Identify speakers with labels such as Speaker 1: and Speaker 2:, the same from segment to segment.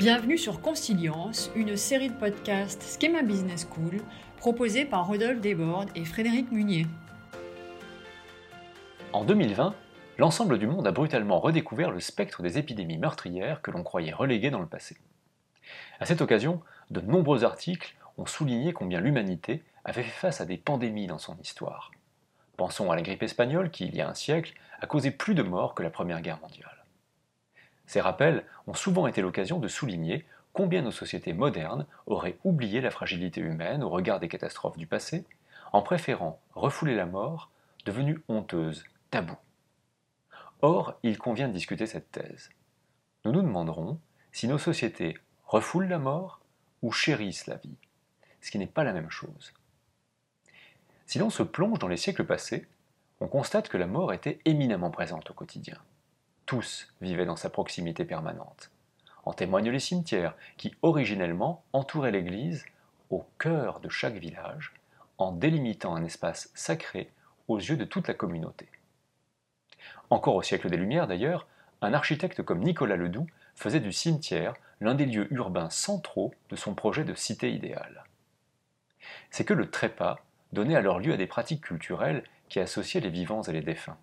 Speaker 1: Bienvenue sur Consilience, une série de podcasts Schema Business School proposée par Rodolphe Desbordes et Frédéric Munier.
Speaker 2: En 2020, l'ensemble du monde a brutalement redécouvert le spectre des épidémies meurtrières que l'on croyait reléguées dans le passé. À cette occasion, de nombreux articles ont souligné combien l'humanité avait fait face à des pandémies dans son histoire. Pensons à la grippe espagnole qui, il y a un siècle, a causé plus de morts que la Première Guerre mondiale. Ces rappels ont souvent été l'occasion de souligner combien nos sociétés modernes auraient oublié la fragilité humaine au regard des catastrophes du passé, en préférant refouler la mort, devenue honteuse, taboue. Or, il convient de discuter cette thèse. Nous nous demanderons si nos sociétés refoulent la mort ou chérissent la vie, ce qui n'est pas la même chose. Si l'on se plonge dans les siècles passés, on constate que la mort était éminemment présente au quotidien tous vivaient dans sa proximité permanente. En témoignent les cimetières, qui originellement entouraient l'église au cœur de chaque village, en délimitant un espace sacré aux yeux de toute la communauté. Encore au siècle des Lumières d'ailleurs, un architecte comme Nicolas Ledoux faisait du cimetière l'un des lieux urbains centraux de son projet de cité idéale. C'est que le trépas donnait alors lieu à des pratiques culturelles qui associaient les vivants et les défunts.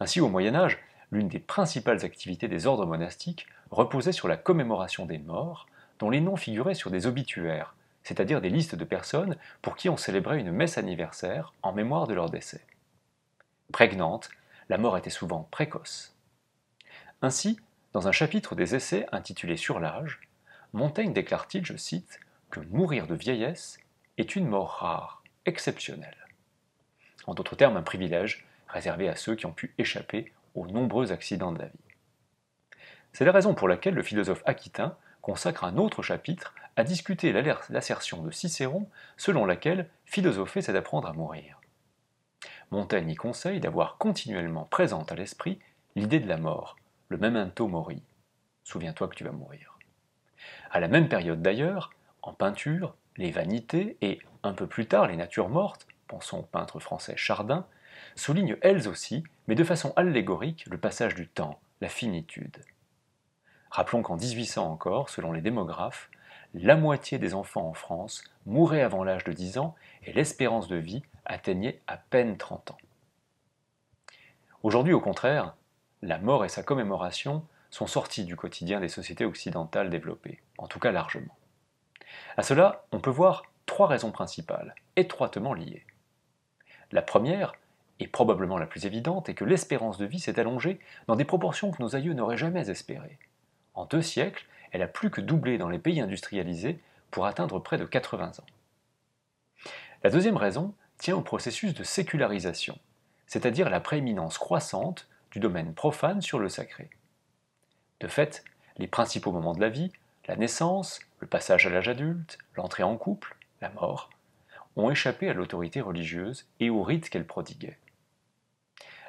Speaker 2: Ainsi, au Moyen Âge, l'une des principales activités des ordres monastiques reposait sur la commémoration des morts, dont les noms figuraient sur des obituaires, c'est-à-dire des listes de personnes pour qui on célébrait une messe anniversaire en mémoire de leur décès. Prégnante, la mort était souvent précoce. Ainsi, dans un chapitre des Essais intitulé Sur l'âge, Montaigne déclare-t-il, je cite, que mourir de vieillesse est une mort rare, exceptionnelle. En d'autres termes, un privilège réservé à ceux qui ont pu échapper aux nombreux accidents de la vie. C'est la raison pour laquelle le philosophe aquitain consacre un autre chapitre à discuter l'assertion de Cicéron selon laquelle philosopher c'est d'apprendre à mourir. Montaigne y conseille d'avoir continuellement présente à l'esprit l'idée de la mort, le memento mori. Souviens-toi que tu vas mourir. À la même période d'ailleurs, en peinture, les vanités et, un peu plus tard, les natures mortes, pensons au peintre français Chardin, soulignent elles aussi, mais de façon allégorique, le passage du temps, la finitude. Rappelons qu'en 1800 encore, selon les démographes, la moitié des enfants en France mouraient avant l'âge de 10 ans et l'espérance de vie atteignait à peine 30 ans. Aujourd'hui, au contraire, la mort et sa commémoration sont sortis du quotidien des sociétés occidentales développées, en tout cas largement. À cela, on peut voir trois raisons principales, étroitement liées. La première et probablement la plus évidente, est que l'espérance de vie s'est allongée dans des proportions que nos aïeux n'auraient jamais espérées. En deux siècles, elle a plus que doublé dans les pays industrialisés pour atteindre près de 80 ans. La deuxième raison tient au processus de sécularisation, c'est-à-dire la prééminence croissante du domaine profane sur le sacré. De fait, les principaux moments de la vie, la naissance, le passage à l'âge adulte, l'entrée en couple, la mort, ont échappé à l'autorité religieuse et aux rites qu'elle prodiguait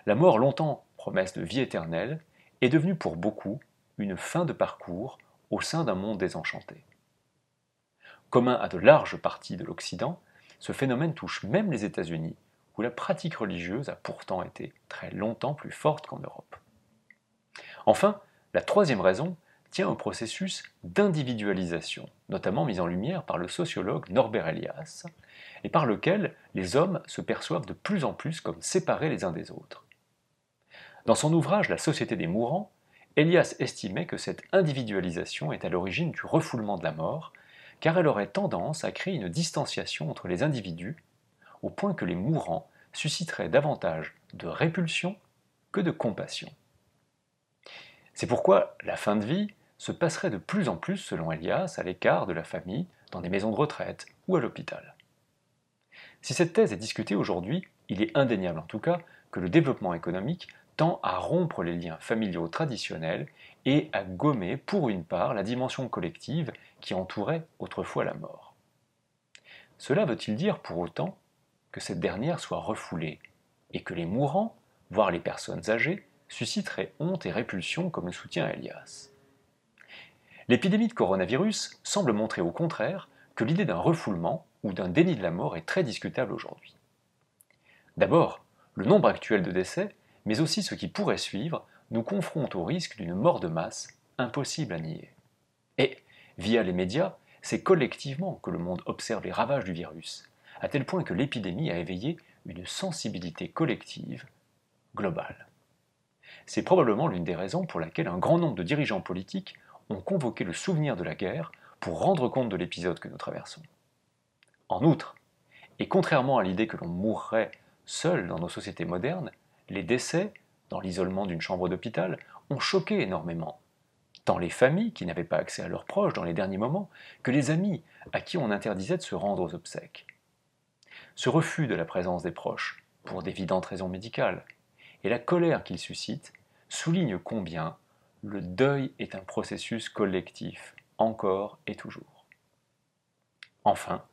Speaker 2: la mort longtemps promesse de vie éternelle est devenue pour beaucoup une fin de parcours au sein d'un monde désenchanté. Commun à de larges parties de l'Occident, ce phénomène touche même les États-Unis, où la pratique religieuse a pourtant été très longtemps plus forte qu'en Europe. Enfin, la troisième raison tient au processus d'individualisation, notamment mis en lumière par le sociologue Norbert Elias, et par lequel les hommes se perçoivent de plus en plus comme séparés les uns des autres. Dans son ouvrage La société des mourants, Elias estimait que cette individualisation est à l'origine du refoulement de la mort, car elle aurait tendance à créer une distanciation entre les individus, au point que les mourants susciteraient davantage de répulsion que de compassion. C'est pourquoi la fin de vie se passerait de plus en plus, selon Elias, à l'écart de la famille, dans des maisons de retraite ou à l'hôpital. Si cette thèse est discutée aujourd'hui, il est indéniable en tout cas que le développement économique tend à rompre les liens familiaux traditionnels et à gommer pour une part la dimension collective qui entourait autrefois la mort. Cela veut-il dire pour autant que cette dernière soit refoulée et que les mourants, voire les personnes âgées, susciteraient honte et répulsion comme le soutient Elias? L'épidémie de coronavirus semble montrer au contraire que l'idée d'un refoulement ou d'un déni de la mort est très discutable aujourd'hui. D'abord, le nombre actuel de décès, mais aussi ce qui pourrait suivre, nous confronte au risque d'une mort de masse impossible à nier. Et, via les médias, c'est collectivement que le monde observe les ravages du virus, à tel point que l'épidémie a éveillé une sensibilité collective globale. C'est probablement l'une des raisons pour laquelle un grand nombre de dirigeants politiques ont convoqué le souvenir de la guerre pour rendre compte de l'épisode que nous traversons. En outre, et contrairement à l'idée que l'on mourrait seul dans nos sociétés modernes, les décès, dans l'isolement d'une chambre d'hôpital, ont choqué énormément, tant les familles qui n'avaient pas accès à leurs proches dans les derniers moments, que les amis à qui on interdisait de se rendre aux obsèques. Ce refus de la présence des proches, pour d'évidentes raisons médicales, et la colère qu'il suscite, soulignent combien le deuil est un processus collectif, encore et toujours. Enfin,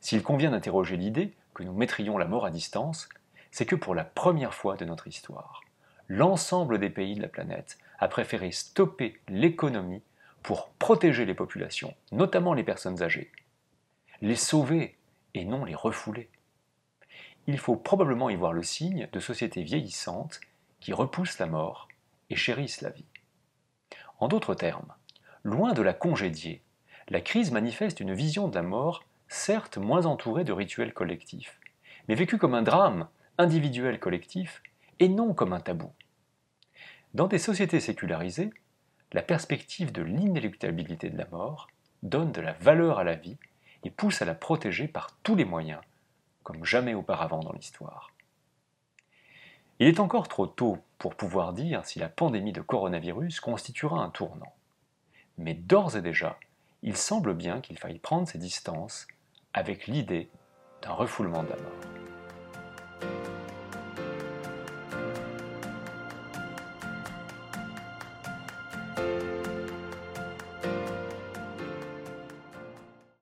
Speaker 2: s'il convient d'interroger l'idée que nous mettrions la mort à distance, c'est que pour la première fois de notre histoire, l'ensemble des pays de la planète a préféré stopper l'économie pour protéger les populations, notamment les personnes âgées, les sauver et non les refouler. Il faut probablement y voir le signe de sociétés vieillissantes qui repoussent la mort et chérissent la vie. En d'autres termes, loin de la congédier, la crise manifeste une vision de la mort certes moins entourée de rituels collectifs, mais vécue comme un drame individuel collectif et non comme un tabou. Dans des sociétés sécularisées, la perspective de l'inéluctabilité de la mort donne de la valeur à la vie et pousse à la protéger par tous les moyens, comme jamais auparavant dans l'histoire. Il est encore trop tôt pour pouvoir dire si la pandémie de coronavirus constituera un tournant. Mais d'ores et déjà, il semble bien qu'il faille prendre ses distances avec l'idée d'un refoulement de la mort.